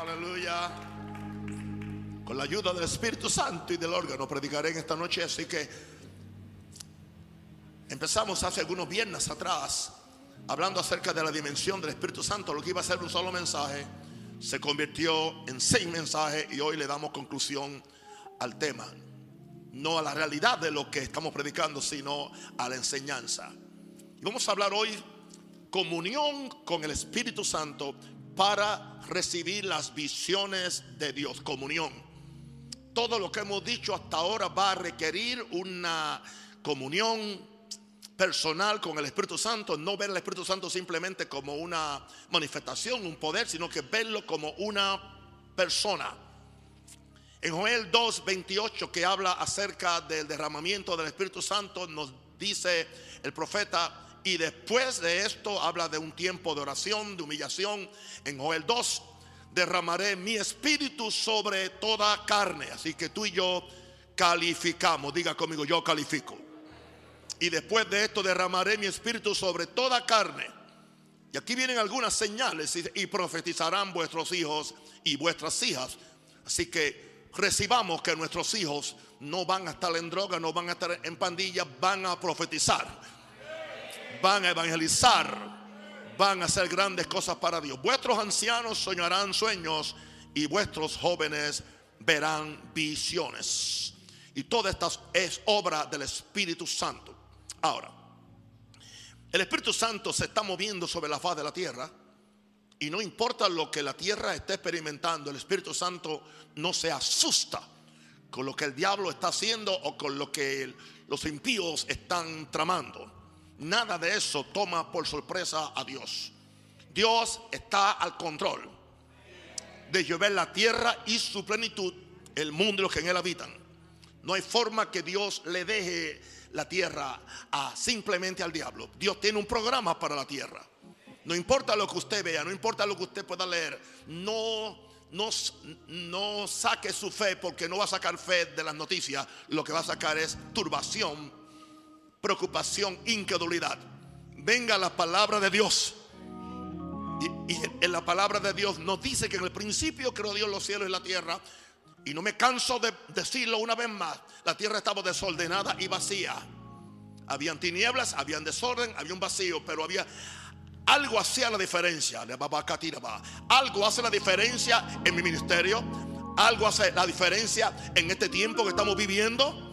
Aleluya. Con la ayuda del Espíritu Santo y del órgano predicaré en esta noche. Así que empezamos hace algunos viernes atrás hablando acerca de la dimensión del Espíritu Santo. Lo que iba a ser un solo mensaje se convirtió en seis mensajes y hoy le damos conclusión al tema. No a la realidad de lo que estamos predicando, sino a la enseñanza. Y vamos a hablar hoy comunión con el Espíritu Santo para recibir las visiones de Dios. Comunión. Todo lo que hemos dicho hasta ahora va a requerir una comunión personal con el Espíritu Santo, no ver al Espíritu Santo simplemente como una manifestación, un poder, sino que verlo como una persona. En Joel 2, 28, que habla acerca del derramamiento del Espíritu Santo, nos dice el profeta, y después de esto habla de un tiempo de oración, de humillación. En Joel 2, derramaré mi espíritu sobre toda carne. Así que tú y yo calificamos. Diga conmigo, yo califico. Y después de esto derramaré mi espíritu sobre toda carne. Y aquí vienen algunas señales y profetizarán vuestros hijos y vuestras hijas. Así que recibamos que nuestros hijos no van a estar en droga, no van a estar en pandillas, van a profetizar, van a evangelizar, van a hacer grandes cosas para Dios. Vuestros ancianos soñarán sueños y vuestros jóvenes verán visiones. Y toda esta es obra del Espíritu Santo. Ahora, el Espíritu Santo se está moviendo sobre la faz de la tierra y no importa lo que la tierra esté experimentando, el Espíritu Santo no se asusta con lo que el diablo está haciendo o con lo que los impíos están tramando. Nada de eso toma por sorpresa a Dios. Dios está al control de llover la tierra y su plenitud, el mundo y los que en él habitan. No hay forma que Dios le deje la tierra a simplemente al diablo. Dios tiene un programa para la tierra. No importa lo que usted vea, no importa lo que usted pueda leer, no, no, no saque su fe porque no va a sacar fe de las noticias. Lo que va a sacar es turbación, preocupación, incredulidad. Venga la palabra de Dios. Y, en la palabra de Dios nos dice que en el principio creó Dios los cielos y la tierra. Y no me canso de decirlo una vez más. La tierra estaba desordenada y vacía. Habían tinieblas, habían desorden, había un vacío, pero había algo hacía la diferencia. Algo hace la diferencia en mi ministerio. Algo hace la diferencia en este tiempo que estamos viviendo.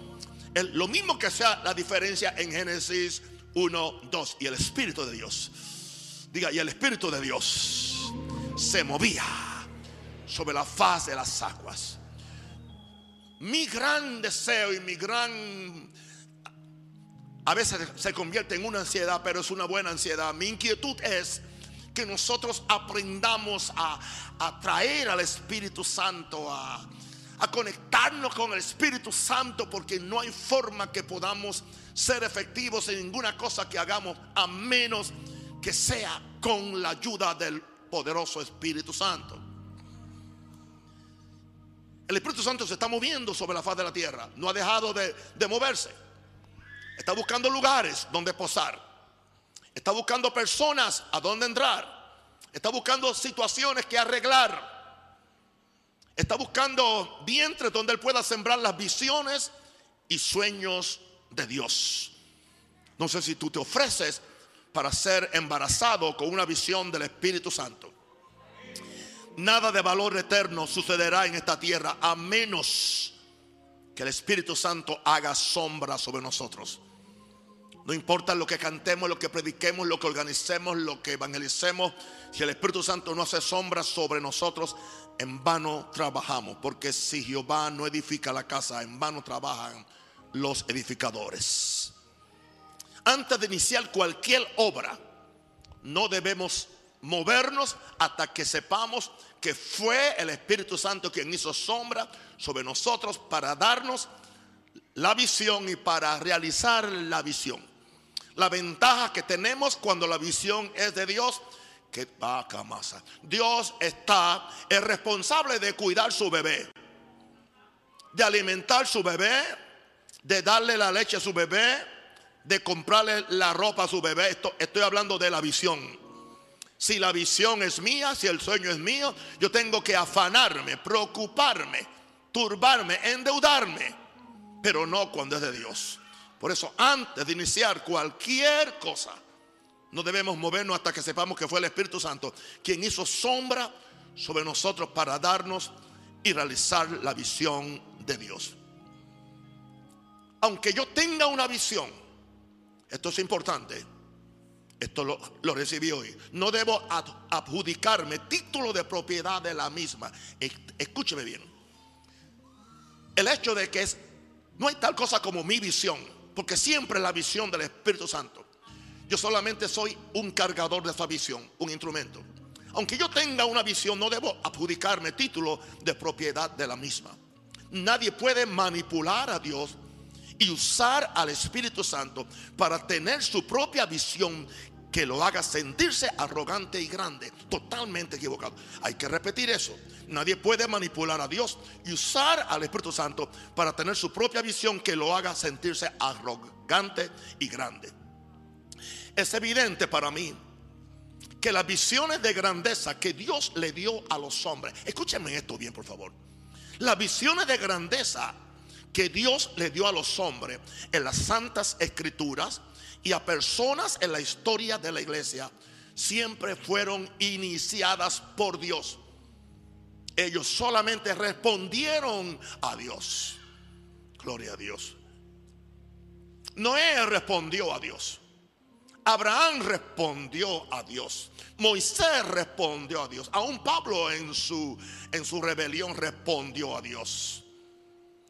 Lo mismo que sea la diferencia en Génesis 1, 2. Y el Espíritu de Dios. Diga, y el Espíritu de Dios se movía sobre la faz de las aguas. Mi gran deseo y mi gran... A veces se convierte en una ansiedad, pero es una buena ansiedad. Mi inquietud es que nosotros aprendamos a atraer al Espíritu Santo, a, a conectarnos con el Espíritu Santo, porque no hay forma que podamos ser efectivos en ninguna cosa que hagamos a menos que sea con la ayuda del poderoso Espíritu Santo. El Espíritu Santo se está moviendo sobre la faz de la tierra. No ha dejado de, de, moverse. Está buscando lugares donde posar. Está buscando personas a donde entrar. Está buscando situaciones que arreglar. Está buscando vientres donde Él pueda sembrar las visiones y sueños de Dios. No sé si tú te ofreces para ser embarazado con una visión del Espíritu Santo. Nada de valor eterno sucederá en esta tierra a menos que el Espíritu Santo haga sombra sobre nosotros. No importa lo que cantemos, lo que prediquemos, lo que organicemos, lo que evangelicemos. Si el Espíritu Santo no hace sombra sobre nosotros, en vano trabajamos. Porque si Jehová no edifica la casa, en vano trabajan los edificadores. Antes de iniciar cualquier obra, no debemos movernos hasta que sepamos que fue el Espíritu Santo quien hizo sombra sobre nosotros para darnos la visión y para realizar la visión. La ventaja que tenemos cuando la visión es de Dios, que vaca masa. Dios está, es responsable de cuidar su bebé, de alimentar su bebé, de darle la leche a su bebé, de comprarle la ropa a su bebé. Esto, estoy hablando de la visión. Si la visión es mía, si el sueño es mío, yo tengo que afanarme, preocuparme, turbarme, endeudarme, pero no cuando es de Dios. Por eso, antes de iniciar cualquier cosa, no debemos movernos hasta que sepamos que fue el Espíritu Santo quien hizo sombra sobre nosotros para darnos y realizar la visión de Dios. Aunque yo tenga una visión, esto es importante, esto lo, recibí hoy. No debo adjudicarme título de propiedad de la misma. Escúcheme bien. El hecho de que no hay tal cosa como mi visión, porque siempre la visión del Espíritu Santo. Yo solamente soy un cargador de esa visión, un instrumento. Aunque yo tenga una visión, no debo adjudicarme título de propiedad de la misma. Nadie puede manipular a Dios y usar al Espíritu Santo para tener su propia visión que lo haga sentirse arrogante y grande, totalmente equivocado. Hay que repetir eso. Nadie puede manipular a Dios y usar al Espíritu Santo para tener su propia visión que lo haga sentirse arrogante y grande. Es evidente para mí que las visiones de grandeza que Dios le dio a los hombres, escúchenme esto bien por favor, las visiones de grandeza que Dios le dio a los hombres en las santas escrituras y a personas en la historia de la iglesia siempre fueron iniciadas por Dios. Ellos solamente respondieron a Dios. Gloria a Dios. Noé respondió a Dios. Abraham respondió a Dios. Moisés respondió a Dios. Aún Pablo en su, en su rebelión respondió a Dios.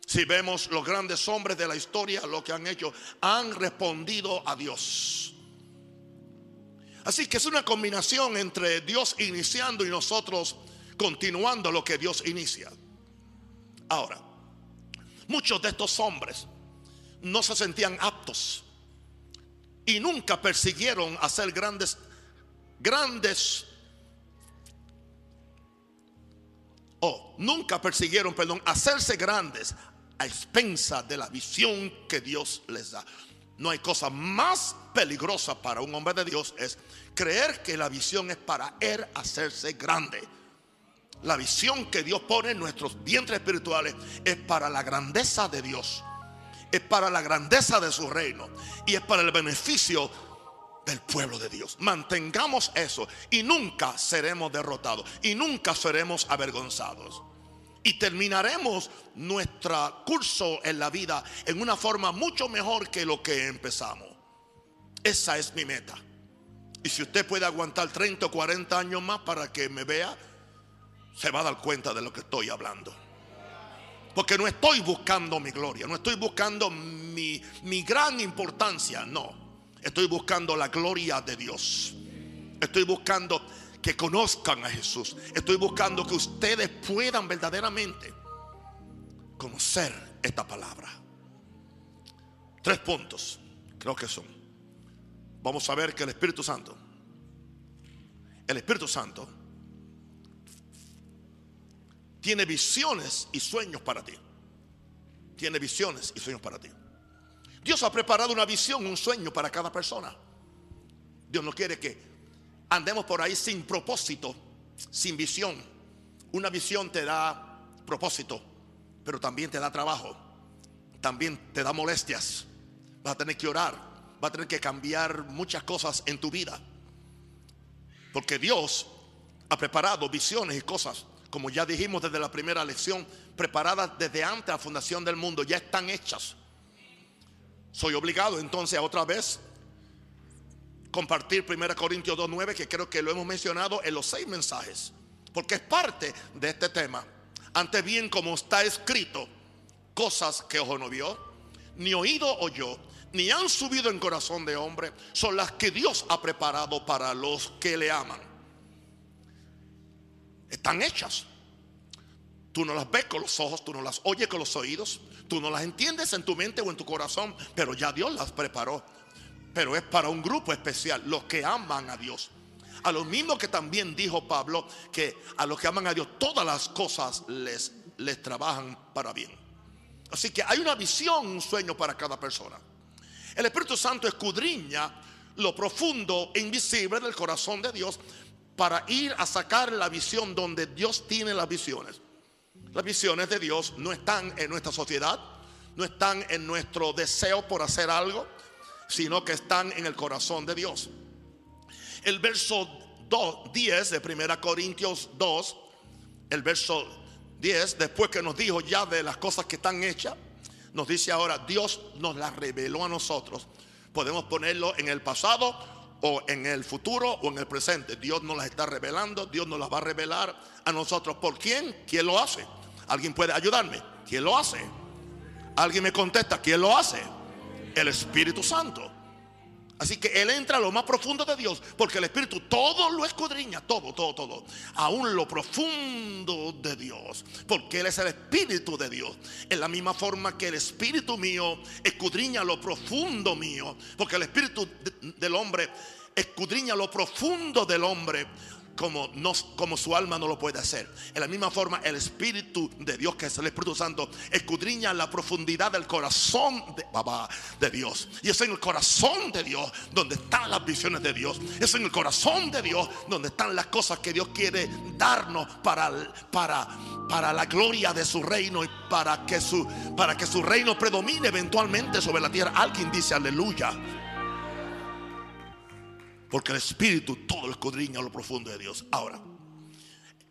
Si vemos los grandes hombres de la historia, lo que han hecho, han respondido a Dios. Así que es una combinación entre Dios iniciando y nosotros continuando lo que Dios inicia. Ahora, muchos de estos hombres no se sentían aptos y nunca persiguieron hacer grandes, grandes, o nunca persiguieron, perdón, hacerse grandes, a expensa de la visión que Dios les da. No hay cosa más peligrosa para un hombre de Dios es creer que la visión es para él hacerse grande. La visión que Dios pone en nuestros vientres espirituales es para la grandeza de Dios. Es para la grandeza de su reino. Y es para el beneficio del pueblo de Dios. Mantengamos eso y nunca seremos derrotados. Y nunca seremos avergonzados y terminaremos nuestro curso en la vida en una forma mucho mejor que lo que empezamos. Esa es mi meta. Y si usted puede aguantar 30 o 40 años más para que me vea, se va a dar cuenta de lo que estoy hablando. Porque no estoy buscando mi gloria, no estoy buscando mi, mi gran importancia, no. Estoy buscando la gloria de Dios. Estoy buscando que conozcan a Jesús. Estoy buscando que ustedes puedan verdaderamente conocer esta palabra. Tres puntos, creo que son. Vamos a ver que el Espíritu Santo, el Espíritu Santo, tiene visiones y sueños para ti. Tiene visiones y sueños para ti. Dios ha preparado una visión, un sueño para cada persona. Dios no quiere que andemos por ahí sin propósito, sin visión. Una visión te da propósito, pero también te da trabajo, también te da molestias. Vas a tener que orar, vas a tener que cambiar muchas cosas en tu vida. Porque Dios ha preparado visiones y cosas, como ya dijimos desde la primera lección, preparadas desde antes de la fundación del mundo, ya están hechas. Soy obligado entonces a otra vez compartir 1 Corintios 2.9, que creo que lo hemos mencionado en los seis mensajes, porque es parte de este tema. Antes bien, como está escrito, cosas que ojo no vio, ni oído oyó, ni han subido en corazón de hombre, son las que Dios ha preparado para los que le aman. Están hechas. Tú no las ves con los ojos, tú no las oyes con los oídos, tú no las entiendes en tu mente o en tu corazón, pero ya Dios las preparó pero es para un grupo especial, los que aman a Dios. A lo mismo que también dijo Pablo, que a los que aman a Dios todas las cosas les, les trabajan para bien. Así que hay una visión, un sueño para cada persona. El Espíritu Santo escudriña lo profundo e invisible del corazón de Dios para ir a sacar la visión donde Dios tiene las visiones. Las visiones de Dios no están en nuestra sociedad, no están en nuestro deseo por hacer algo, sino que están en el corazón de Dios. El verso 2, 10 de 1 Corintios 2, el verso 10, después que nos dijo ya de las cosas que están hechas, nos dice ahora, Dios nos las reveló a nosotros. Podemos ponerlo en el pasado o en el futuro o en el presente. Dios nos las está revelando, Dios nos las va a revelar a nosotros. ¿Por quién? ¿Quién lo hace? ¿Alguien puede ayudarme? ¿Quién lo hace? Alguien me contesta, ¿quién lo hace? El Espíritu Santo. Así que Él entra a lo más profundo de Dios, porque el Espíritu todo lo escudriña, todo, todo, todo. Aún lo profundo de Dios, porque Él es el Espíritu de Dios. En la misma forma que el Espíritu mío escudriña lo profundo mío, porque el Espíritu del hombre escudriña lo profundo del hombre como, no, como su alma no lo puede hacer. En la misma forma, el Espíritu de Dios, que es el Espíritu Santo, escudriña la profundidad del corazón de, de Dios. Y es en el corazón de Dios donde están las visiones de Dios. Es en el corazón de Dios donde están las cosas que Dios quiere darnos para, para, para la gloria de su reino y para que su, para que su reino predomine eventualmente sobre la tierra. Alguien dice aleluya. Porque el Espíritu todo lo escudriña lo profundo de Dios. Ahora,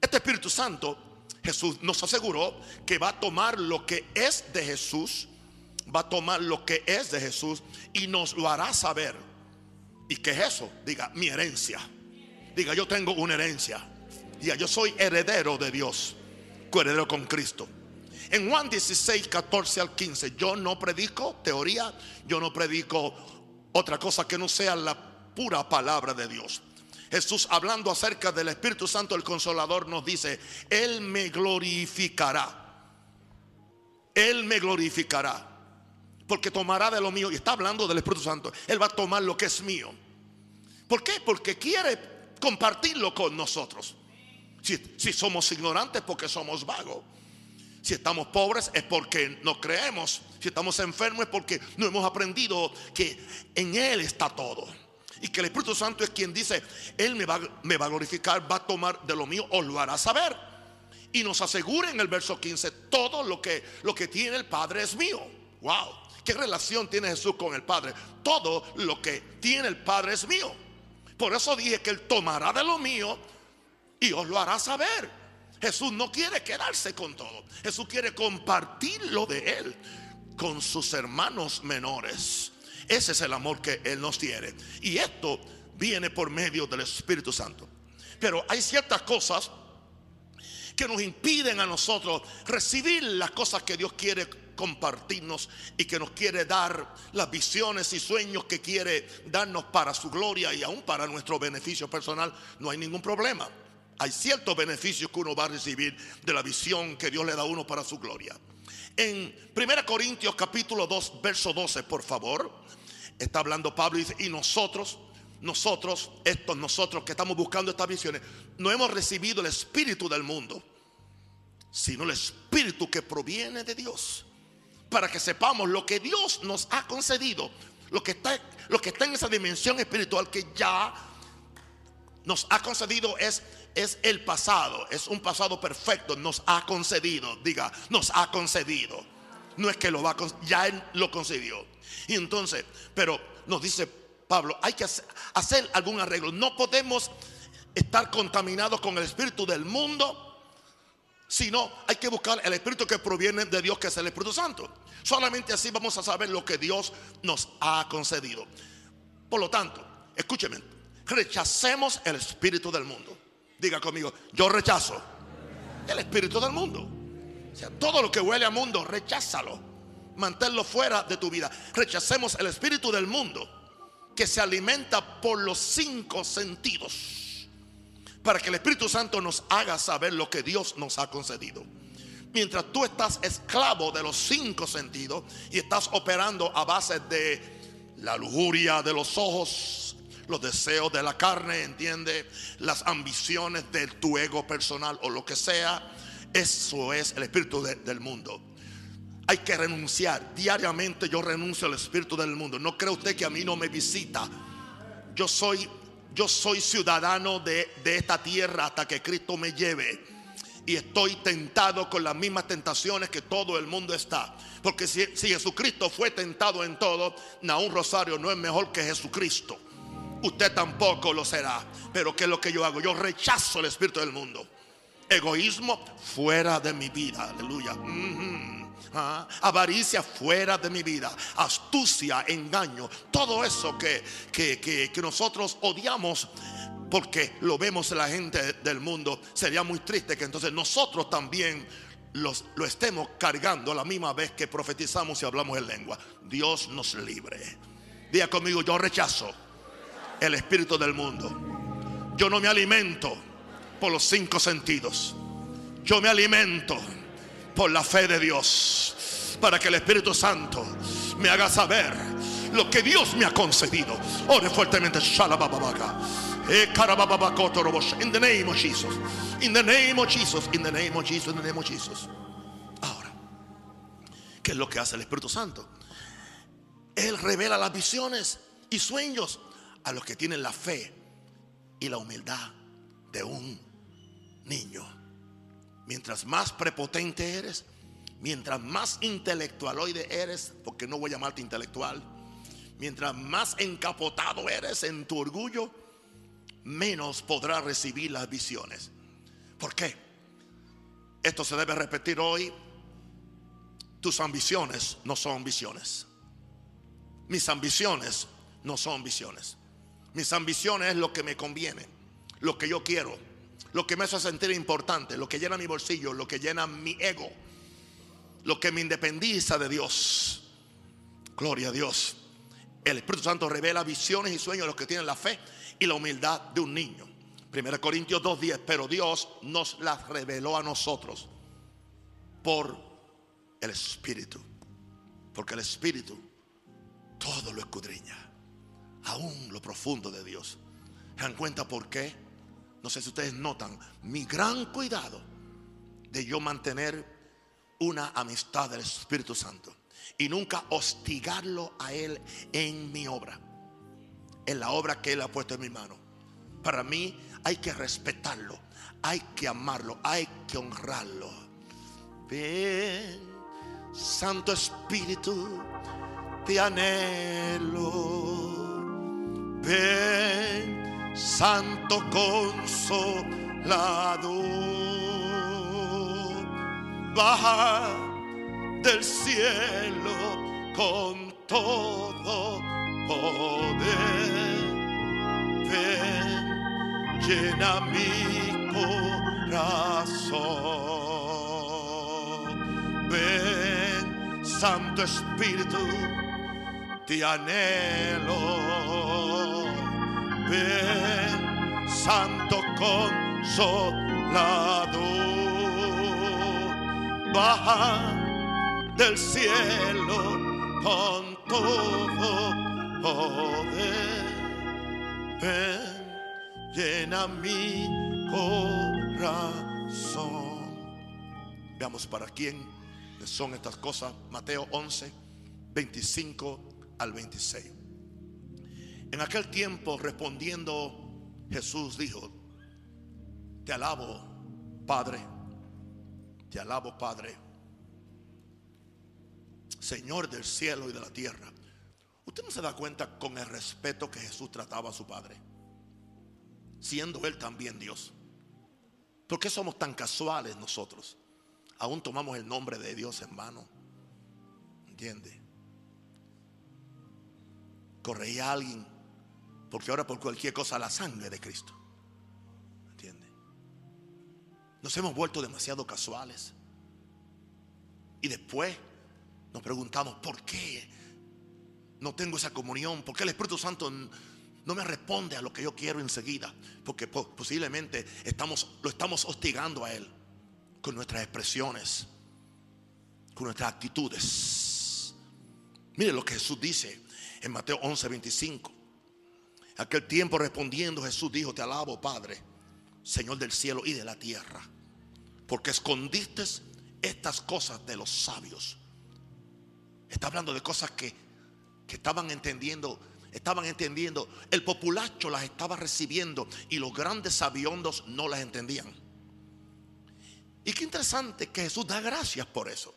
este Espíritu Santo, Jesús nos aseguró que va a tomar lo que es de Jesús, va a tomar lo que es de Jesús y nos lo hará saber. ¿Y qué es eso? Diga, mi herencia. Diga, yo tengo una herencia. Diga, yo soy heredero de Dios, coheredero con Cristo. En Juan 16, 14 al 15, yo no predico teoría, yo no predico otra cosa que no sea la pura palabra de Dios. Jesús hablando acerca del Espíritu Santo, el consolador, nos dice, Él me glorificará. Él me glorificará. Porque tomará de lo mío. Y está hablando del Espíritu Santo. Él va a tomar lo que es mío. ¿Por qué? Porque quiere compartirlo con nosotros. Si, si somos ignorantes, porque somos vagos. Si estamos pobres es porque no creemos. Si estamos enfermos es porque no hemos aprendido que en Él está todo. Y que el Espíritu Santo es quien dice, Él me va, me va a glorificar, va a tomar de lo mío o lo hará saber. Y nos asegura en el verso 15, todo lo que, lo que tiene el Padre es mío. Wow, ¿qué relación tiene Jesús con el Padre? Todo lo que tiene el Padre es mío. Por eso dije que Él tomará de lo mío y os lo hará saber. Jesús no quiere quedarse con todo. Jesús quiere compartirlo de Él con sus hermanos menores. Ese es el amor que Él nos tiene. Y esto viene por medio del Espíritu Santo. Pero hay ciertas cosas que nos impiden a nosotros recibir las cosas que Dios quiere compartirnos y que nos quiere dar las visiones y sueños que quiere darnos para su gloria y aún para nuestro beneficio personal. No hay ningún problema. Hay ciertos beneficios que uno va a recibir de la visión que Dios le da a uno para su gloria. En 1 Corintios capítulo 2, verso 12, por favor. Está hablando Pablo y dice, y nosotros, nosotros, estos nosotros que estamos buscando estas visiones, no hemos recibido el espíritu del mundo, sino el espíritu que proviene de Dios. Para que sepamos lo que Dios nos ha concedido, lo que está, lo que está en esa dimensión espiritual que ya nos ha concedido es, es el pasado, es un pasado perfecto, nos ha concedido, diga, nos ha concedido. No es que lo va a, ya Él lo concedió. Y entonces, pero nos dice Pablo, hay que hacer algún arreglo. No podemos estar contaminados con el espíritu del mundo, sino hay que buscar el espíritu que proviene de Dios, que es el Espíritu Santo. Solamente así vamos a saber lo que Dios nos ha concedido. Por lo tanto, escúcheme, rechacemos el espíritu del mundo. Diga conmigo, yo rechazo el espíritu del mundo. O sea, todo lo que huele a mundo, recházalo manténlo fuera de tu vida. Rechacemos el espíritu del mundo que se alimenta por los cinco sentidos para que el Espíritu Santo nos haga saber lo que Dios nos ha concedido. Mientras tú estás esclavo de los cinco sentidos y estás operando a base de la lujuria de los ojos, los deseos de la carne, entiende, las ambiciones de tu ego personal o lo que sea, eso es el espíritu del mundo hay que renunciar. Diariamente yo renuncio al espíritu del mundo. No cree usted que a mí no me visita. Yo soy yo soy ciudadano de, de esta tierra hasta que Cristo me lleve. Y estoy tentado con las mismas tentaciones que todo el mundo está. Porque si, si Jesucristo fue tentado en todo, Naún Rosario no es mejor que Jesucristo. Usted tampoco lo será. Pero ¿qué es lo que yo hago? Yo rechazo el espíritu del mundo. Egoísmo fuera de mi vida. Aleluya. Ah, avaricia fuera de mi vida. Astucia, engaño. Todo eso que, que, que, que nosotros odiamos porque lo vemos en la gente del mundo. Sería muy triste que entonces nosotros también los, lo estemos cargando a la misma vez que profetizamos y hablamos en lengua. Dios nos libre. Diga conmigo, yo rechazo el espíritu del mundo. Yo no me alimento por los cinco sentidos. Yo me alimento por la fe de Dios. Para que el Espíritu Santo me haga saber lo que Dios me ha concedido. Ore fuertemente. Eh. In the name of Jesus. In the name of Jesus. In the name of Jesus. In the name of Jesus. Ahora, ¿qué es lo que hace el Espíritu Santo? Él revela las visiones y sueños a los que tienen la fe y la humildad de un niño. Mientras más prepotente eres, mientras más intelectualoide eres, porque no voy a llamarte intelectual, mientras más encapotado eres en tu orgullo, menos podrás recibir las visiones. ¿Por qué? Esto se debe repetir hoy. Tus ambiciones no son visiones. Mis ambiciones no son visiones. Mis ambiciones es lo que me conviene, lo que yo quiero, lo que me hace sentir importante, lo que llena mi bolsillo, lo que llena mi ego, lo que me independiza de Dios. Gloria a Dios. El Espíritu Santo revela visiones y sueños a los que tienen la fe y la humildad de un niño. 1 Corintios 2.10, pero Dios nos las reveló a nosotros por el Espíritu. Porque el Espíritu todo lo escudriña, aún lo profundo de Dios. ¿Se dan cuenta por qué? No sé si ustedes notan mi gran cuidado de yo mantener una amistad del Espíritu Santo y nunca hostigarlo a Él en mi obra, en la obra que Él ha puesto en mi mano. Para mí hay que respetarlo, hay que amarlo, hay que honrarlo. Ven, Santo Espíritu, te anhelo. Ven, Santo Consolador, baja del cielo con todo poder. Ven, llena mi corazón. Ven, Santo Espíritu, te anhelo. Ven, Santo Consolador, baja del cielo con todo poder. Ven, llena mi corazón. Veamos para quién son estas cosas. Mateo 11, 25 al 26. En aquel tiempo respondiendo Jesús dijo, te alabo Padre, te alabo Padre, Señor del cielo y de la tierra. Usted no se da cuenta con el respeto que Jesús trataba a su Padre, siendo Él también Dios. ¿Por qué somos tan casuales nosotros? Aún tomamos el nombre de Dios en vano. ¿Entiende? Correía a alguien porque ahora por cualquier cosa la sangre de Cristo. ¿Entiende? Nos hemos vuelto demasiado casuales. Y después nos preguntamos, ¿por qué no tengo esa comunión? ¿Por qué el Espíritu Santo no me responde a lo que yo quiero enseguida? Porque posiblemente estamos, lo estamos hostigando a Él con nuestras expresiones, con nuestras actitudes. Mire lo que Jesús dice en Mateo 11, 25. Aquel tiempo respondiendo Jesús dijo, te alabo Padre, Señor del cielo y de la tierra, porque escondiste estas cosas de los sabios. Está hablando de cosas que, que estaban entendiendo estaban entendiendo. El populacho las estaba recibiendo y los grandes sabiondos no las entendían. Y qué interesante que Jesús da gracias por eso.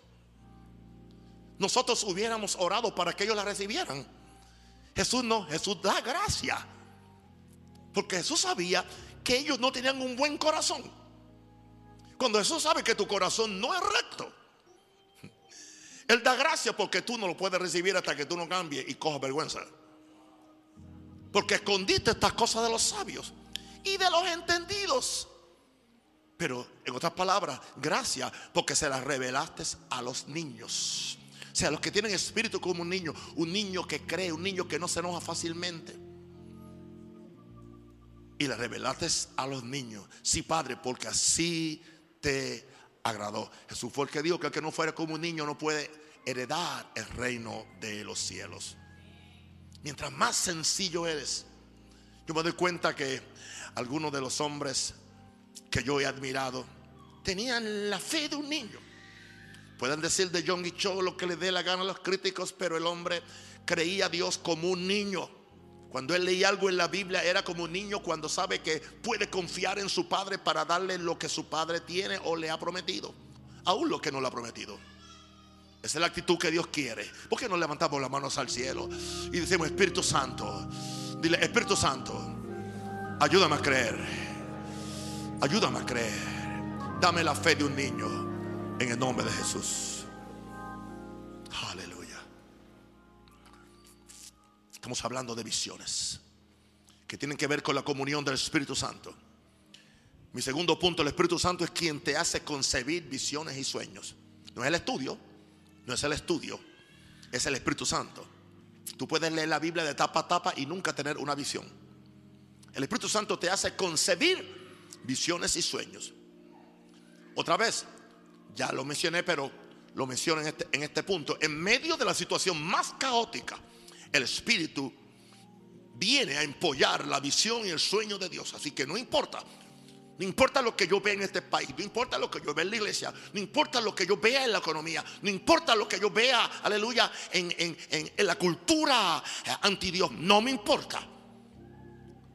Nosotros hubiéramos orado para que ellos la recibieran. Jesús no, Jesús da gracias. Porque Jesús sabía que ellos no tenían un buen corazón. Cuando Jesús sabe que tu corazón no es recto, Él da gracia porque tú no lo puedes recibir hasta que tú no cambies y cojas vergüenza. Porque escondiste estas cosas de los sabios y de los entendidos. Pero en otras palabras, gracias porque se las revelaste a los niños. O sea, los que tienen espíritu como un niño, un niño que cree, un niño que no se enoja fácilmente. Y le revelaste a los niños, sí, Padre, porque así te agradó. Jesús fue el que dijo que el que no fuera como un niño no puede heredar el reino de los cielos. Mientras más sencillo eres, yo me doy cuenta que algunos de los hombres que yo he admirado tenían la fe de un niño. Pueden decir de John y Cho lo que le dé la gana a los críticos, pero el hombre creía a Dios como un niño. Cuando él leía algo en la Biblia era como un niño cuando sabe que puede confiar en su padre para darle lo que su padre tiene o le ha prometido, aún lo que no le ha prometido. Esa es la actitud que Dios quiere. ¿Por qué no levantamos las manos al cielo y decimos, Espíritu Santo, dile, Espíritu Santo, ayúdame a creer, ayúdame a creer, dame la fe de un niño en el nombre de Jesús. Aleluya. Estamos hablando de visiones que tienen que ver con la comunión del Espíritu Santo. Mi segundo punto, el Espíritu Santo es quien te hace concebir visiones y sueños. No es el estudio, no es el estudio, es el Espíritu Santo. Tú puedes leer la Biblia de tapa a tapa y nunca tener una visión. El Espíritu Santo te hace concebir visiones y sueños. Otra vez, ya lo mencioné, pero lo menciono en este, en este punto. En medio de la situación más caótica, el Espíritu viene a empollar la visión y el sueño de Dios. Así que no importa no importa lo que yo vea en este país, no importa lo que yo vea en la iglesia, no importa lo que yo vea en la economía, no importa lo que yo vea, aleluya, en, la cultura eh, anti Dios, no me importa.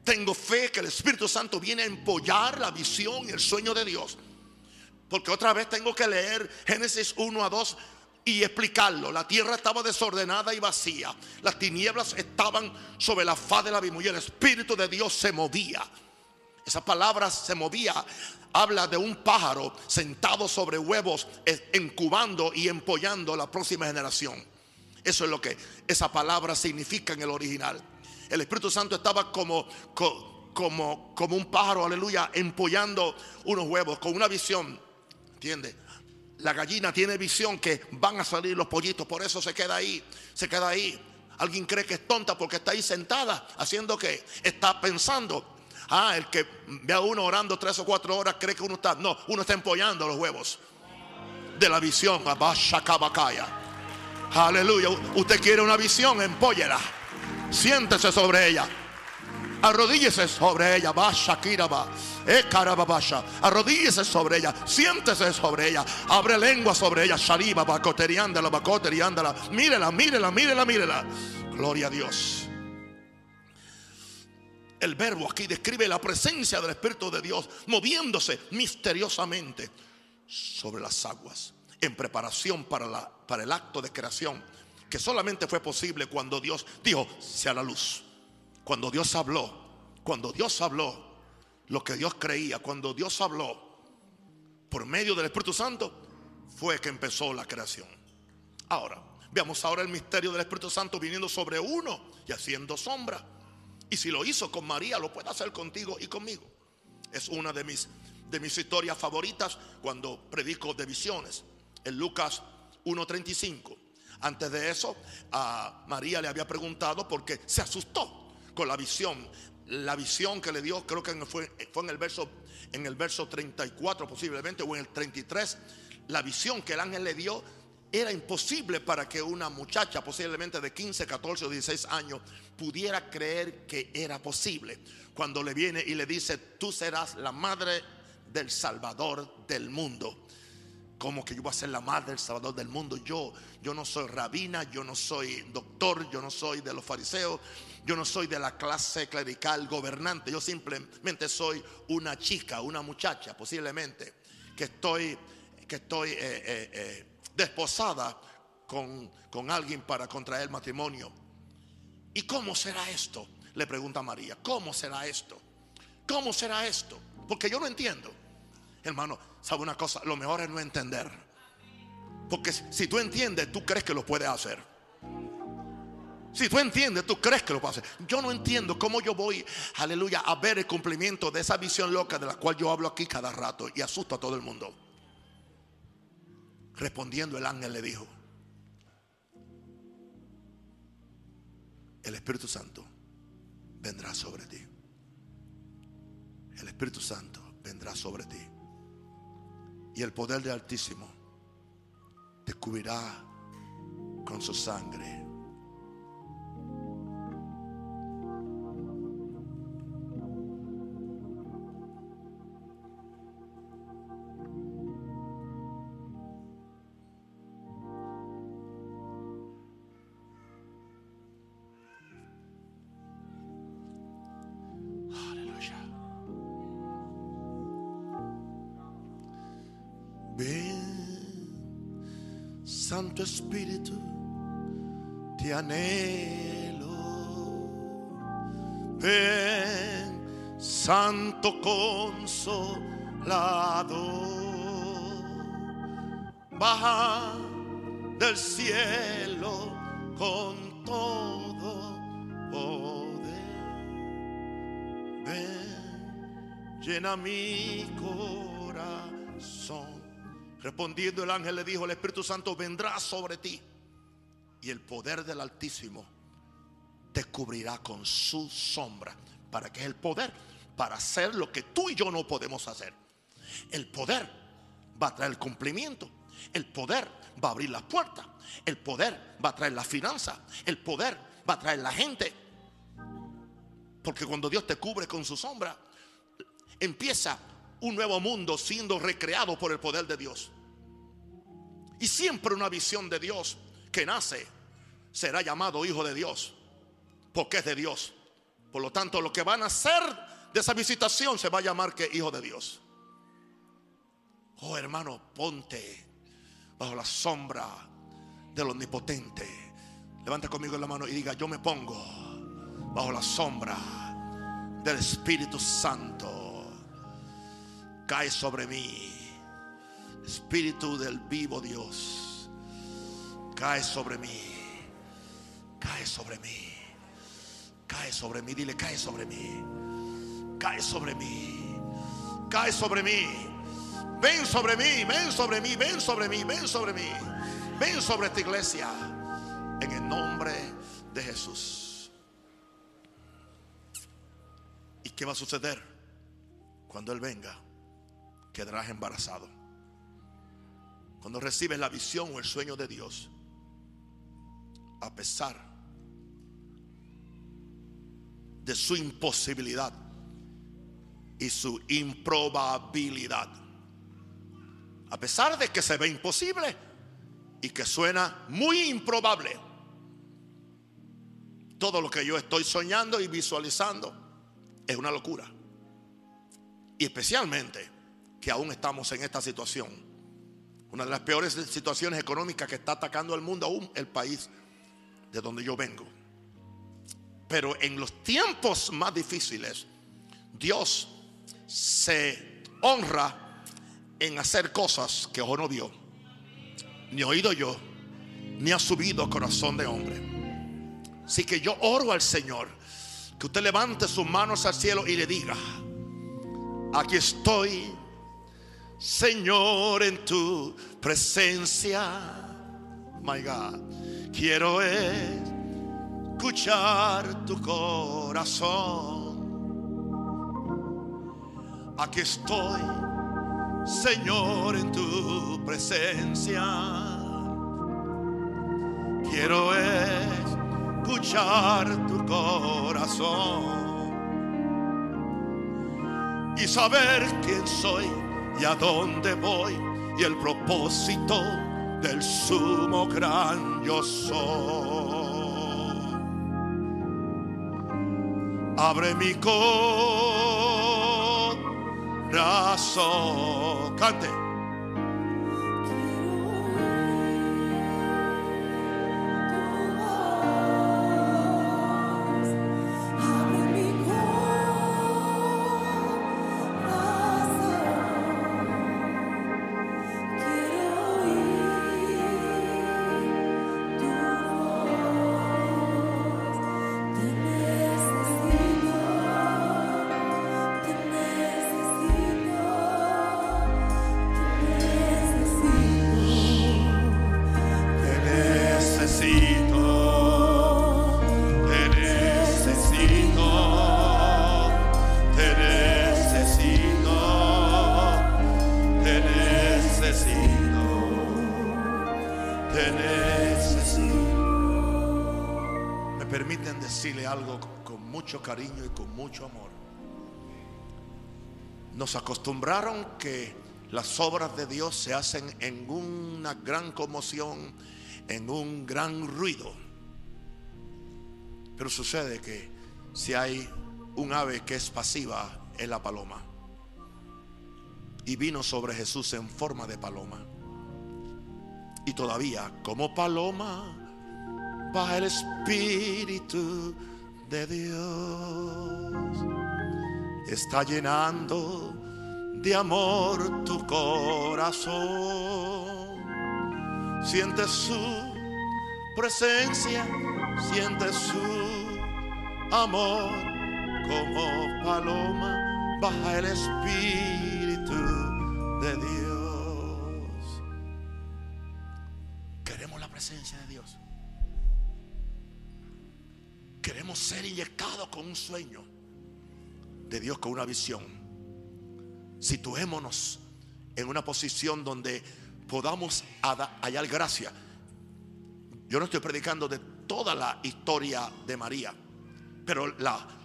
Tengo fe que el Espíritu Santo viene a empollar la visión y el sueño de Dios. Porque otra vez tengo que leer Génesis 1 a 2 y explicarlo. La tierra estaba desordenada y vacía. Las tinieblas estaban sobre la faz del abismo y el Espíritu de Dios se movía. Esa palabra se movía. Habla de un pájaro sentado sobre huevos, incubando y empollando la próxima generación. Eso es lo que esa palabra significa en el original. El Espíritu Santo estaba como, como, como un pájaro, aleluya, empollando unos huevos con una visión. ¿Entiendes? La gallina tiene visión que van a salir los pollitos, por eso se queda ahí, se queda ahí. Alguien cree que es tonta porque está ahí sentada, haciendo que está pensando. Ah, el que ve a uno orando tres o cuatro horas cree que uno está. No, uno está empollando los huevos de la visión. Aleluya. Usted quiere una visión, empóllela. Siéntese sobre ella. Arrodíllese sobre ella. Va Shakira eh, Arrodíllese sobre ella. Siéntese sobre ella. Abre lengua sobre ella. Shariba, bacoteriándala, bacoteriándala. Mírela, mírela, mírela, mírela. Gloria a Dios. El verbo aquí describe la presencia del Espíritu de Dios moviéndose misteriosamente sobre las aguas en preparación para, la, para el acto de creación que solamente fue posible cuando Dios dijo, sea la luz. Cuando Dios habló, cuando Dios habló lo que Dios creía, cuando Dios habló por medio del Espíritu Santo, fue que empezó la creación. Ahora, veamos ahora el misterio del Espíritu Santo viniendo sobre uno y haciendo sombra. Y si lo hizo con María, lo puede hacer contigo y conmigo. Es una de mis, de mis historias favoritas cuando predico de visiones. En Lucas 1.35. Antes de eso, a María le había preguntado porque se asustó con la visión. La visión que le dio, creo que fue, fue en, el verso, en el verso 34 posiblemente, o en el 33. La visión que el ángel le dio era imposible para que una muchacha, posiblemente de 15, 14 o 16 años, pudiera creer que era posible. Cuando le viene y le dice, tú serás la madre del Salvador del mundo. como que yo voy a ser la madre del Salvador del mundo. Yo, yo no soy rabina, yo no soy doctor, yo no soy de los fariseos, yo no soy de la clase clerical gobernante. Yo simplemente soy una chica, una muchacha, posiblemente, que estoy, que estoy eh, eh, eh, desposada con, con alguien para contraer matrimonio. ¿Y cómo será esto? Le pregunta María. ¿Cómo será esto? ¿Cómo será esto? Porque yo no entiendo. Hermano, ¿sabe una cosa? Lo mejor es no entender. Porque si tú entiendes, tú crees que lo puedes hacer. Si tú entiendes, tú crees que lo puedes hacer. Yo no entiendo cómo yo voy, aleluya, a ver el cumplimiento de esa visión loca de la cual yo hablo aquí cada rato y asusto a todo el mundo. Respondiendo el ángel le dijo, el Espíritu Santo vendrá sobre ti. El Espíritu Santo vendrá sobre ti y el poder del Altísimo te cubrirá con su sangre. Espíritu, te anhelo. Ven, Santo Consolador, baja del cielo con todo poder. Ven, llena mi corazón Respondiendo el ángel le dijo, el Espíritu Santo vendrá sobre ti y el poder del Altísimo te cubrirá con su sombra. ¿Para qué es el poder? Para hacer lo que tú y yo no podemos hacer. El poder va a traer cumplimiento. El poder va a abrir las puertas. El poder va a traer la finanza. El poder va a traer la gente. Porque cuando Dios te cubre con su sombra, empieza un nuevo mundo siendo recreado por el poder de Dios. Y siempre una visión de Dios que nace será llamado hijo de Dios, porque es de Dios. Por lo tanto, lo que van a hacer de esa visitación se va a llamar que hijo de Dios. Oh hermano, ponte bajo la sombra del omnipotente. Levanta conmigo la mano y diga, yo me pongo bajo la sombra del Espíritu Santo cae sobre mí. Espíritu del vivo Dios, cae sobre mí. Cae sobre mí. Cae sobre mí. Dile, cae sobre mí. Cae sobre mí. Cae sobre mí. Ven sobre mí, ven sobre mí, ven sobre mí, ven sobre mí. Ven sobre esta iglesia. En el nombre de Jesús. ¿Y qué va a suceder cuando Él venga? Quedarás embarazado. Cuando recibes la visión o el sueño de Dios, a pesar de su imposibilidad y su improbabilidad, a pesar de que se ve imposible y que suena muy improbable, todo lo que yo estoy soñando y visualizando es una locura. Y especialmente que aún estamos en esta situación. Una de las peores situaciones económicas que está atacando al mundo aún el país de donde yo vengo. Pero en los tiempos más difíciles, Dios se honra en hacer cosas que ojo no vio, ni oído yo, ni ha subido corazón de hombre. Así que yo oro al Señor que usted levante sus manos al cielo y le diga, aquí estoy Señor, en tu presencia. My God, quiero escuchar tu corazón. Aquí estoy, Señor, en tu presencia. Quiero escuchar tu corazón y saber quién soy y a dónde voy y el propósito del sumo gran yo soy. Abre mi corazón. Cante. Cariño y con mucho amor. Nos acostumbraron que las obras de Dios se hacen en una gran conmoción, en un gran ruido. Pero sucede que si hay un ave que es pasiva, es la paloma. Y vino sobre Jesús en forma de paloma. Y todavía, como paloma, baja el espíritu de Dios está llenando de amor tu corazón. Siente su presencia, siente su amor como paloma, baja el espíritu de Dios. Queremos ser inyectados con un sueño de Dios, con una visión. Situémonos en una posición donde podamos hallar gracia. Yo no estoy predicando de toda la historia de María, pero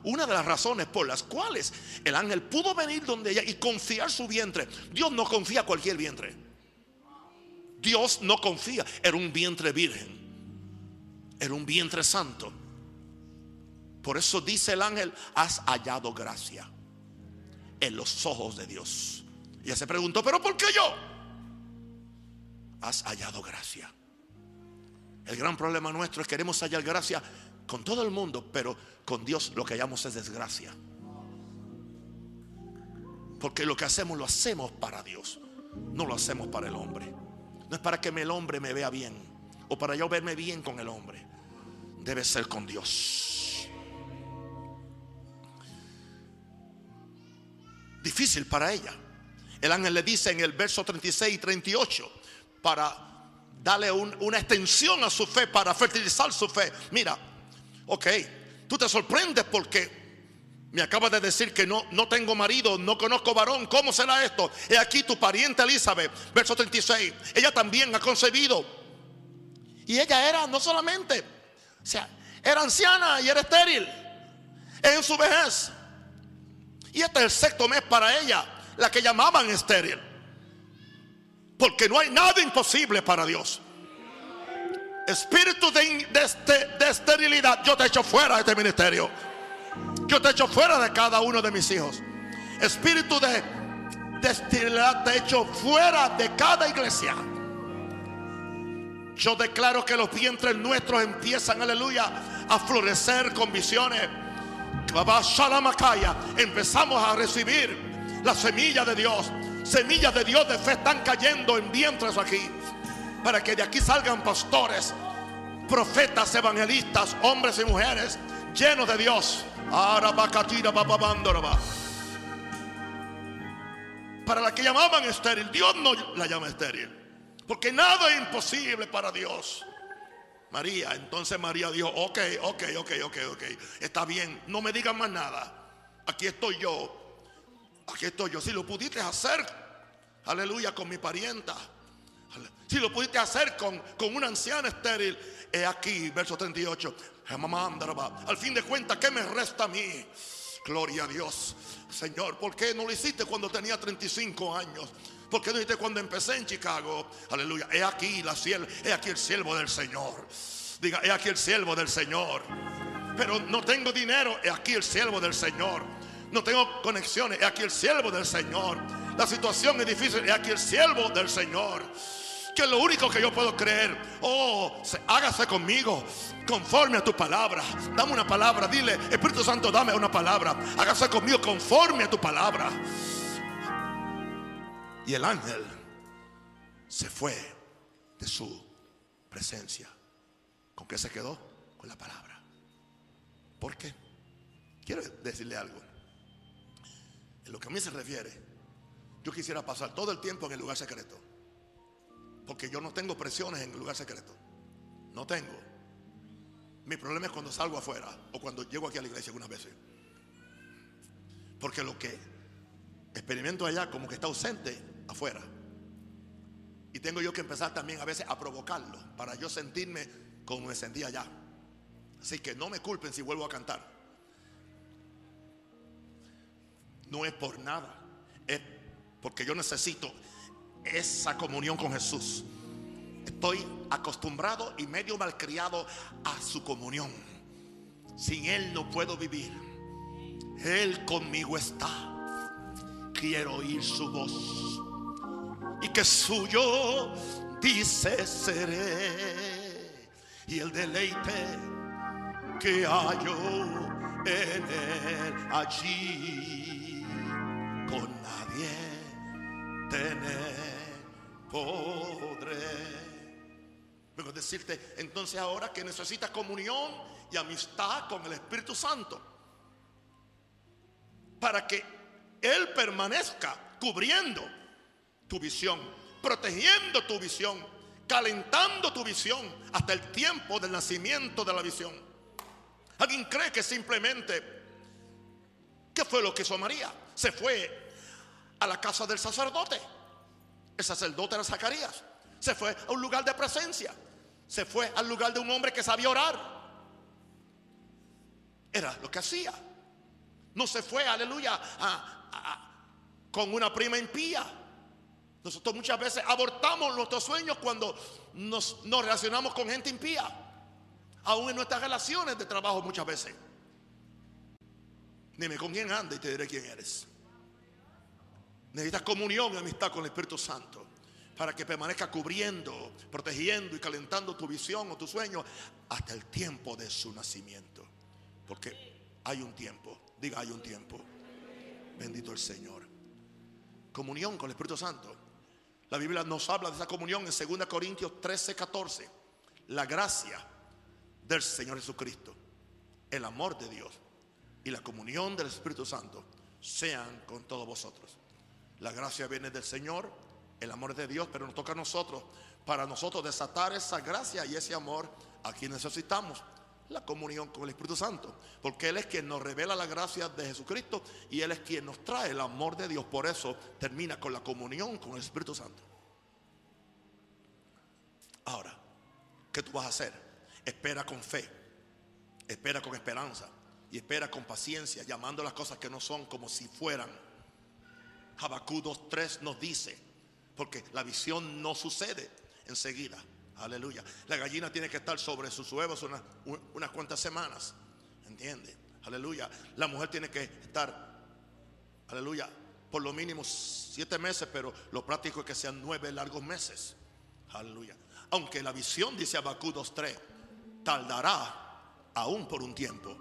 una de las razones por las cuales el ángel pudo venir donde ella y confiar su vientre. Dios no confía cualquier vientre. Dios no confía. Era un vientre virgen. Era un vientre santo. Por eso dice el ángel, has hallado gracia en los ojos de Dios. Y se preguntó, pero ¿por qué yo? Has hallado gracia. El gran problema nuestro es que queremos hallar gracia con todo el mundo, pero con Dios lo que hallamos es desgracia. Porque lo que hacemos lo hacemos para Dios, no lo hacemos para el hombre. No es para que el hombre me vea bien o para yo verme bien con el hombre. Debe ser con Dios. Difícil para ella. El ángel le dice en el verso 36 y 38 para darle una extensión a su fe, para fertilizar su fe. Mira, ok, tú te sorprendes porque me acaba de decir que no, no tengo marido, no conozco varón. ¿Cómo será esto? He aquí tu pariente Elizabeth, verso 36. Ella también ha concebido. Y ella era no solamente, sea, era anciana y era estéril en su vejez. Y este es el sexto mes para ella, la que llamaban estéril. Porque no hay nada imposible para Dios. Espíritu de, este, de, esterilidad, yo te echo fuera de este ministerio. Yo te echo fuera de cada uno de mis hijos. Espíritu de, de esterilidad te echo fuera de cada iglesia. Yo declaro que los vientres nuestros empiezan, aleluya, a florecer con visiones empezamos a recibir la semilla de Dios. Semillas de Dios de fe están cayendo en vientres aquí. Para que de aquí salgan pastores, profetas, evangelistas, hombres y mujeres llenos de Dios. Para la que llamaban estéril, Dios no la llama estéril. Porque nada es imposible para Dios. María. Entonces María dijo, ok, ok, ok, ok, ok. Está bien, no me digan más nada. Aquí estoy yo. Aquí estoy yo. Si lo pudiste hacer, aleluya, con mi parienta. Si lo pudiste hacer con, con una anciana estéril, he aquí, verso 38. Al fin de cuentas, ¿qué me resta a mí? Gloria a Dios. Señor, ¿por qué no lo hiciste cuando tenía 35 años? Porque dijiste cuando empecé en Chicago, aleluya, he aquí la cielo, he aquí el siervo del Señor. Diga, he aquí el siervo del Señor. Pero no tengo dinero, he aquí el siervo del Señor. No tengo conexiones, he aquí el siervo del Señor. La situación es difícil, he aquí el siervo del Señor que lo único que yo puedo creer, oh, hágase conmigo conforme a tu palabra. Dame una palabra, dile, Espíritu Santo, dame una palabra. Hágase conmigo conforme a tu palabra. Y el ángel se fue de su presencia. ¿Con qué se quedó? Con la palabra. ¿Por qué? Quiero decirle algo. En lo que a mí se refiere, yo quisiera pasar todo el tiempo en el lugar secreto. Porque yo no tengo presiones en el lugar secreto. No tengo. Mi problema es cuando salgo afuera o cuando llego aquí a la iglesia algunas veces. Porque lo que experimento allá como que está ausente afuera. Y tengo yo que empezar también a veces a provocarlo para yo sentirme como me sentía allá. Así que no me culpen si vuelvo a cantar. No es por nada. Es porque yo necesito esa comunión con Jesús. Estoy acostumbrado y medio malcriado a su comunión. Sin Él no puedo vivir. Él conmigo está. Quiero oír su voz. Y que suyo dice seré. Y el deleite que hallo en Él allí. Con nadie tener podré. Vengo decirte, entonces ahora que necesitas comunión y amistad con el Espíritu Santo, para que Él permanezca cubriendo tu visión, protegiendo tu visión, calentando tu visión hasta el tiempo del nacimiento de la visión. ¿Alguien cree que simplemente, ¿qué fue lo que hizo María? Se fue a la casa del sacerdote el sacerdote era Zacarías. Se fue a un lugar de presencia. Se fue al lugar de un hombre que sabía orar. Era lo que hacía. No se fue, aleluya, con una prima impía. Nosotros muchas veces abortamos nuestros sueños cuando nos, relacionamos con gente impía. Aún en nuestras relaciones de trabajo muchas veces. Dime con quién anda y te diré quién eres. Necesitas comunión y amistad con el Espíritu Santo para que permanezca cubriendo, protegiendo y calentando tu visión o tu sueño hasta el tiempo de su nacimiento. Porque hay un tiempo, diga hay un tiempo. Bendito el Señor. Comunión con el Espíritu Santo. La Biblia nos habla de esa comunión en 2 Corintios 13, 14. La gracia del Señor Jesucristo, el amor de Dios y la comunión del Espíritu Santo sean con todos vosotros. La gracia viene del Señor, el amor de Dios, pero nos toca a nosotros, para nosotros desatar esa gracia y ese amor a quien necesitamos la comunión con el Espíritu Santo, porque Él es quien nos revela la gracia de Jesucristo y Él es quien nos trae el amor de Dios. Por eso termina con la comunión con el Espíritu Santo. Ahora, ¿qué tú vas a hacer? Espera con fe, espera con esperanza y espera con paciencia, llamando las cosas que no son como si fueran. Habacuc 2.3 nos dice, porque la visión no sucede enseguida. Aleluya. La gallina tiene que estar sobre sus huevos unas, cuantas semanas. ¿Entiende? Aleluya. La mujer tiene que estar, aleluya, por lo mínimo siete meses, pero lo práctico es que sean nueve largos meses. Aleluya. Aunque la visión, dice Habacuc 2.3, tardará aún por un tiempo,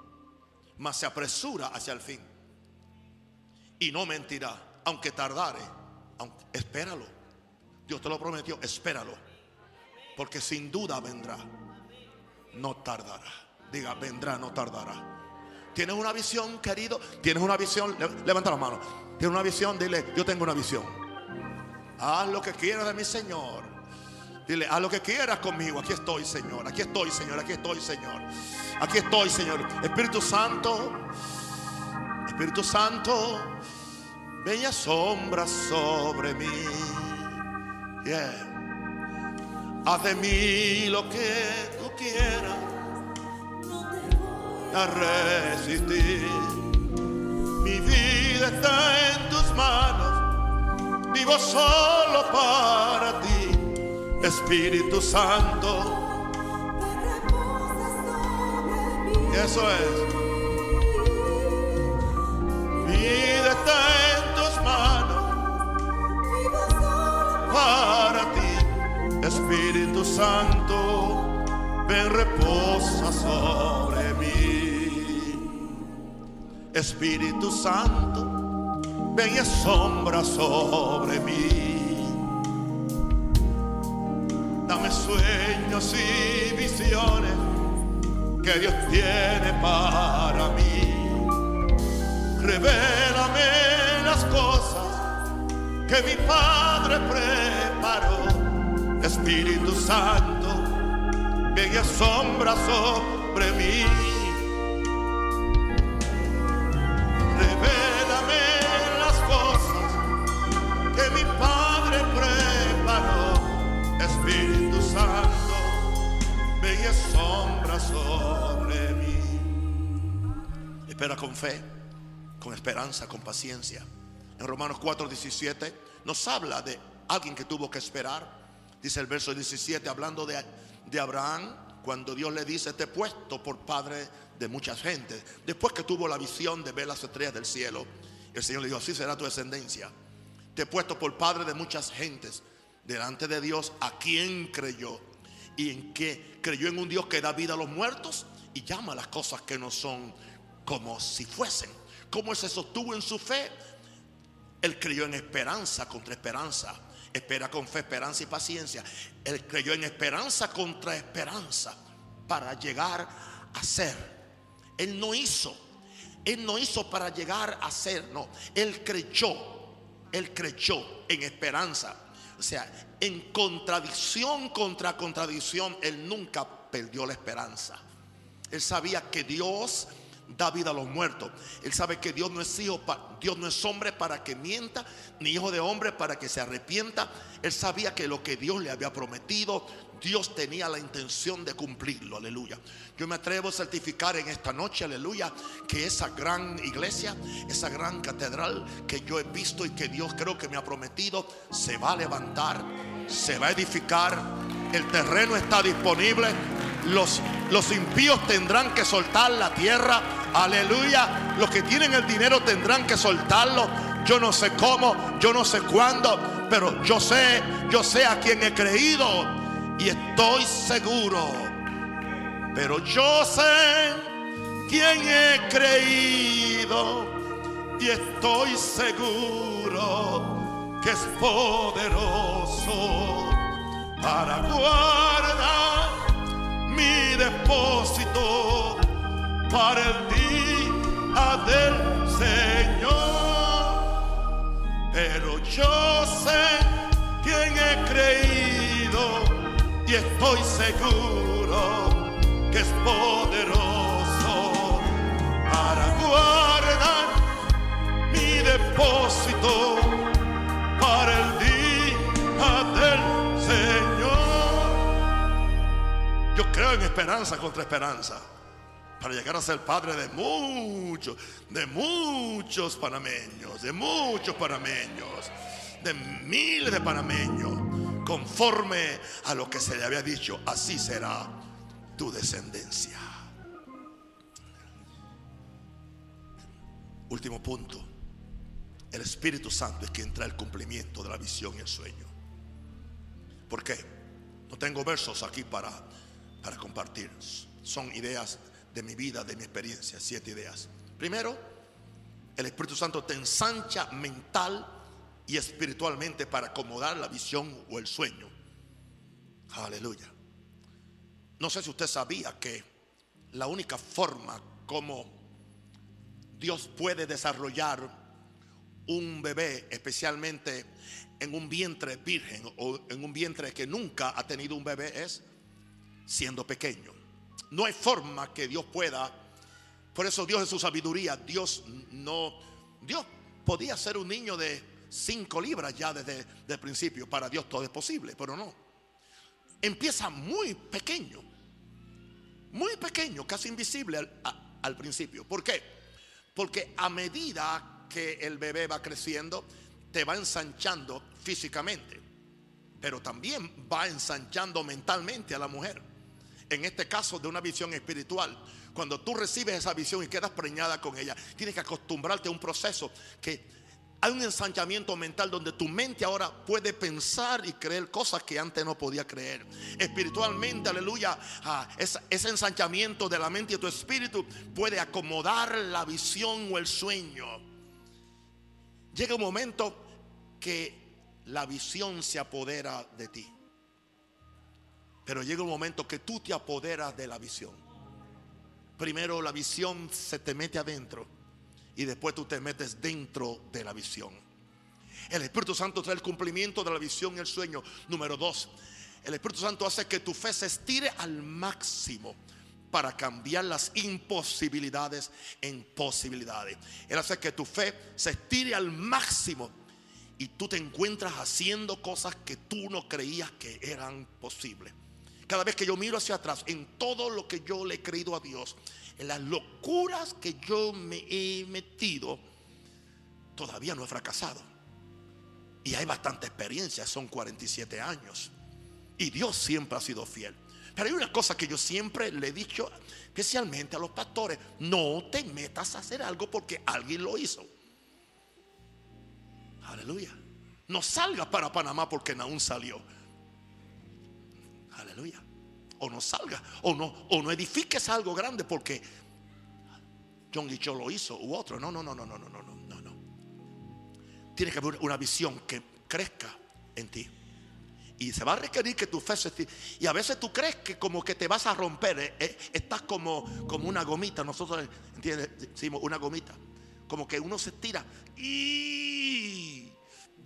mas se apresura hacia el fin. Y no mentirá aunque tardare, espéralo. Dios te lo prometió, espéralo. Porque sin duda vendrá. No tardará. Diga, vendrá, no tardará. ¿Tienes una visión, querido? ¿Tienes una visión? Levanta la mano. ¿Tienes una visión? Dile, yo tengo una visión. Haz lo que quieras de mi Señor. Dile, haz lo que quieras conmigo. Aquí estoy, Señor. Aquí estoy, Señor. Aquí estoy, Señor. Aquí estoy, Señor. Espíritu Santo. Espíritu Santo. Bella sombra sobre mí. Haz de mí lo que tú quieras. A resistir. Mi vida está en tus manos. Vivo solo para ti, Espíritu Santo. Eso es. vida está en tus manos para ti, Espíritu Santo, ven reposa sobre mí. Espíritu Santo, ven y sombra sobre mí. Dame sueños y visiones que Dios tiene para mí revélame las cosas que mi Padre preparó. Espíritu Santo, ven y asombra sobre mí. Revélame las cosas que mi Padre preparó. Espíritu Santo, ven y asombra sobre mí. Espera con fe con esperanza, con paciencia. En Romanos 4, 17 nos habla de alguien que tuvo que esperar. Dice el verso 17, hablando de, de Abraham, cuando Dios le dice, te he puesto por padre de muchas gentes. Después que tuvo la visión de ver las estrellas del cielo, el Señor le dijo, así será tu descendencia. Te he puesto por padre de muchas gentes delante de Dios a quien creyó y en que creyó en un Dios que da vida a los muertos y llama las cosas que no son como si fuesen. ¿Cómo se sostuvo en su fe? Él creyó en esperanza contra esperanza. Espera con fe, esperanza y paciencia. Él creyó en esperanza contra esperanza para llegar a ser. Él no hizo. Él no hizo para llegar a ser. No. Él creyó. Él creyó en esperanza. O sea, en contradicción contra contradicción, él nunca perdió la esperanza. Él sabía que Dios da vida a los muertos. Él sabe que Dios no es hijo, Dios no es hombre para que mienta, ni hijo de hombre para que se arrepienta. Él sabía que lo que Dios le había prometido, Dios tenía la intención de cumplirlo, aleluya. Yo me atrevo a certificar en esta noche, aleluya, que esa gran iglesia, esa gran catedral que yo he visto y que Dios creo que me ha prometido, se va a levantar, se va a edificar, el terreno está disponible, los, los impíos tendrán que soltar la tierra Aleluya. Los que tienen el dinero tendrán que soltarlo. Yo no sé cómo, yo no sé cuándo, pero yo sé, yo sé a quién he creído y estoy seguro. Pero yo sé quién he creído y estoy seguro que es poderoso para guardar mi depósito para el día del Señor. Pero yo sé quién he creído y estoy seguro que es poderoso para guardar mi depósito para el día del Yo creo en esperanza contra esperanza para llegar a ser padre de muchos, de muchos panameños, de muchos panameños, de miles de panameños, conforme a lo que se le había dicho, así será tu descendencia. Último punto, el Espíritu Santo es quien trae el cumplimiento de la visión y el sueño. ¿Por qué? No tengo versos aquí para, para compartir, son ideas de mi vida, de mi experiencia. Siete ideas. Primero, el Espíritu Santo te ensancha mental y espiritualmente para acomodar la visión o el sueño. Aleluya. No sé si usted sabía que la única forma como Dios puede desarrollar un bebé, especialmente en un vientre virgen o en un vientre que nunca ha tenido un bebé, es siendo pequeño. No hay forma que Dios pueda. Por eso Dios en su sabiduría, Dios no, Dios podía ser un niño de 5 libras ya desde el principio. Para Dios todo es posible, pero no. Empieza muy pequeño, muy pequeño, casi invisible al, al principio. ¿Por qué? Porque a medida que el bebé va creciendo, te va ensanchando físicamente, pero también va ensanchando mentalmente a la mujer. En este caso de una visión espiritual. Cuando tú recibes esa visión y quedas preñada con ella, tienes que acostumbrarte a un proceso que hay un ensanchamiento mental donde tu mente ahora puede pensar y creer cosas que antes no podía creer. Espiritualmente, aleluya, ah, ese ensanchamiento de la mente y tu espíritu puede acomodar la visión o el sueño. Llega un momento que la visión se apodera de ti. Pero llega un momento que tú te apoderas de la visión. Primero la visión se te mete adentro y después tú te metes dentro de la visión. El Espíritu Santo trae el cumplimiento de la visión y el sueño. Número dos, el Espíritu Santo hace que tu fe se estire al máximo para cambiar las imposibilidades en posibilidades. Él hace que tu fe se estire al máximo y tú te encuentras haciendo cosas que tú no creías que eran posibles. Cada vez que yo miro hacia atrás, en todo lo que yo le he creído a Dios, en las locuras que yo me he metido, todavía no he fracasado. Y hay bastante experiencia, son 47 años. Y Dios siempre ha sido fiel. Pero hay una cosa que yo siempre le he dicho, especialmente a los pastores, no te metas a hacer algo porque alguien lo hizo. Aleluya. No salgas para Panamá porque aún salió. Aleluya o no salga, o no, o no edifiques algo grande porque John Cho lo hizo u otro. No, no, no, no, no, no, no, no, no. Tiene que haber una visión que crezca en ti. Y se va a requerir que tu fe se estire. Y a veces tú crees que como que te vas a romper. Eh, eh, estás como, como una gomita. Nosotros, ¿entiendes? Decimos una gomita. Como que uno se estira. Y...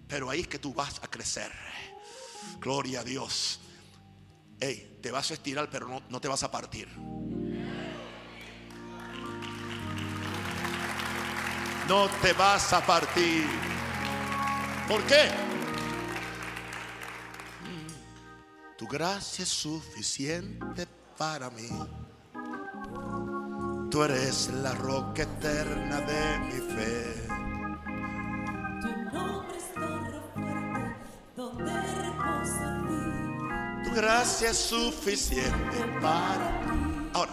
Pero ahí es que tú vas a crecer. Gloria a Dios hey, te vas a estirar, pero no, no te vas a partir. No te vas a partir. ¿Por qué? Mm, tu gracia es suficiente para mí. Tú eres la roca eterna de mi fe. Gracia es suficiente para Ahora,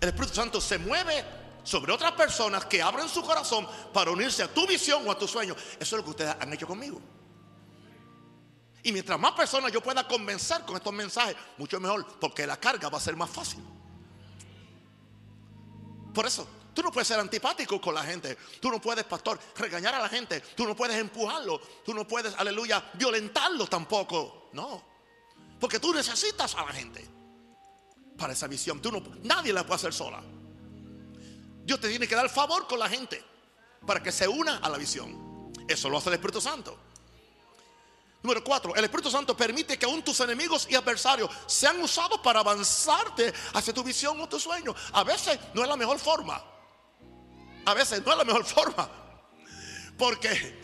el Espíritu Santo se mueve sobre otras personas que abren su corazón para unirse a tu visión o a tu sueño. Eso es lo que ustedes han hecho conmigo. Y mientras más personas yo pueda convencer con estos mensajes, mucho mejor, porque la carga va a ser más fácil. Por eso, tú no puedes ser antipático con la gente. Tú no puedes, pastor, regañar a la gente. Tú no puedes empujarlo. Tú no puedes, aleluya, violentarlo tampoco. No. Porque tú necesitas a la gente para esa visión. Tú no, nadie la puede hacer sola. Dios te tiene que dar favor con la gente para que se una a la visión. Eso lo hace el Espíritu Santo. Número cuatro, el Espíritu Santo permite que aún tus enemigos y adversarios sean usados para avanzarte hacia tu visión o tu sueño. A veces no es la mejor forma. A veces no es la mejor forma. Porque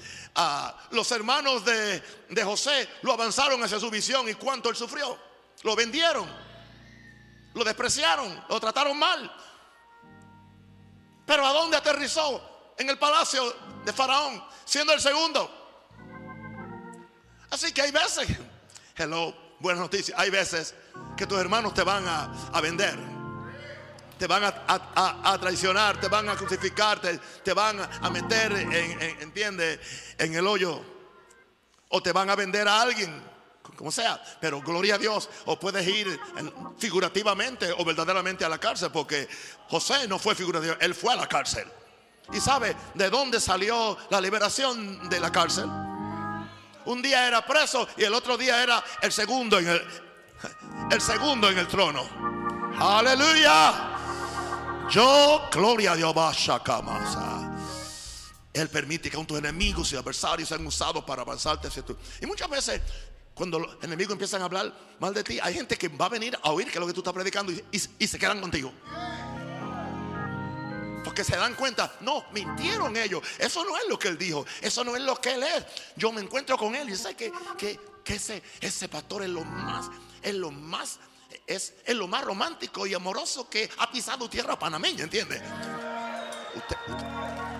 los hermanos de, de José lo avanzaron hacia su visión y cuánto él sufrió. Lo vendieron, lo despreciaron, lo trataron mal. Pero ¿a dónde aterrizó? En el palacio de Faraón, siendo el segundo. Así que hay veces, hello, buenas noticias, hay veces que tus hermanos te van a, a vender te van a, traicionar, te van a crucificar, te, van a meter, en, ¿entiende? En el hoyo. O te van a vender a alguien, como sea. Pero gloria a Dios, o puedes ir figurativamente o verdaderamente a la cárcel, porque José no fue figurativo, él fue a la cárcel. ¿Y sabe de dónde salió la liberación de la cárcel? Un día era preso y el otro día era el segundo en el, el segundo en el trono. Aleluya. Yo, gloria a Dios, Él permite que aun tus enemigos y adversarios sean usados para avanzarte hacia tú. Y muchas veces, cuando los enemigos empiezan a hablar mal de ti, hay gente que va a venir a oír que es lo que tú estás predicando y, se quedan contigo. Porque se dan cuenta, no, mintieron ellos. Eso no es lo que él dijo, eso no es lo que él es. Yo me encuentro con él y sé que, que, ese, ese pastor es lo más, es lo más es, lo más romántico y amoroso que ha pisado tierra panameña, ¿entiende? Usted,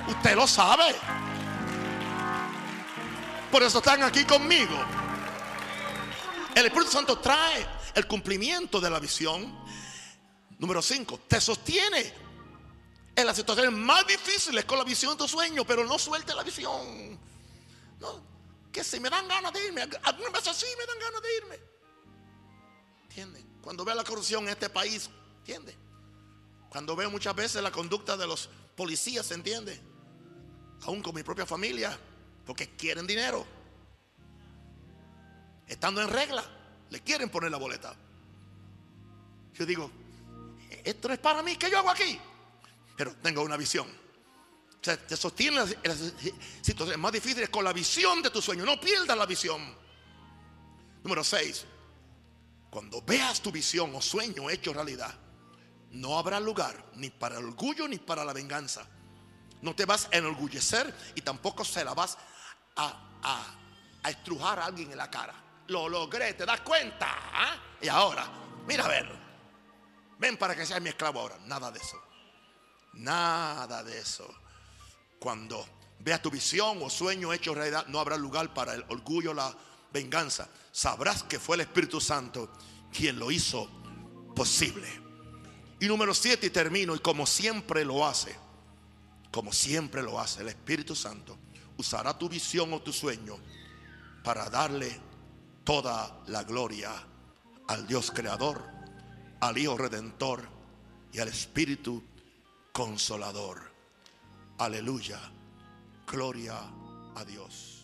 usted, lo sabe. Por eso están aquí conmigo. El Espíritu Santo trae el cumplimiento de la visión. Número 5, te sostiene en las situaciones más difíciles con la visión de tu sueño, pero no suelte la visión. No, que si me dan ganas de irme, algunas veces sí me dan ganas de irme. ¿Entiendes? Cuando veo la corrupción en este país, ¿entiendes? Cuando veo muchas veces la conducta de los policías, ¿se entiende? Aún con mi propia familia, porque quieren dinero. Estando en regla, le quieren poner la boleta. Yo digo, esto no es para mí, ¿qué yo hago aquí? Pero tengo una visión. O sea, te sostiene en las situaciones más difíciles con la visión de tu sueño. No pierdas la visión. Número 6. Cuando veas tu visión o sueño hecho realidad, no habrá lugar ni para el orgullo ni para la venganza. No te vas a enorgullecer y tampoco se la vas a, estrujar a alguien en la cara. Lo logré, ¿te das cuenta? ¿Ah? Y ahora, mira a ver, ven para que seas mi esclavo ahora. Nada de eso. Nada de eso. Cuando veas tu visión o sueño hecho realidad, no habrá lugar para el orgullo, la venganza. Sabrás que fue el Espíritu Santo quien lo hizo posible. Y número siete, y termino, y como siempre lo hace, como siempre lo hace, el Espíritu Santo usará tu visión o tu sueño para darle toda la gloria al Dios creador, al Hijo redentor y al Espíritu consolador. Aleluya. Gloria a Dios.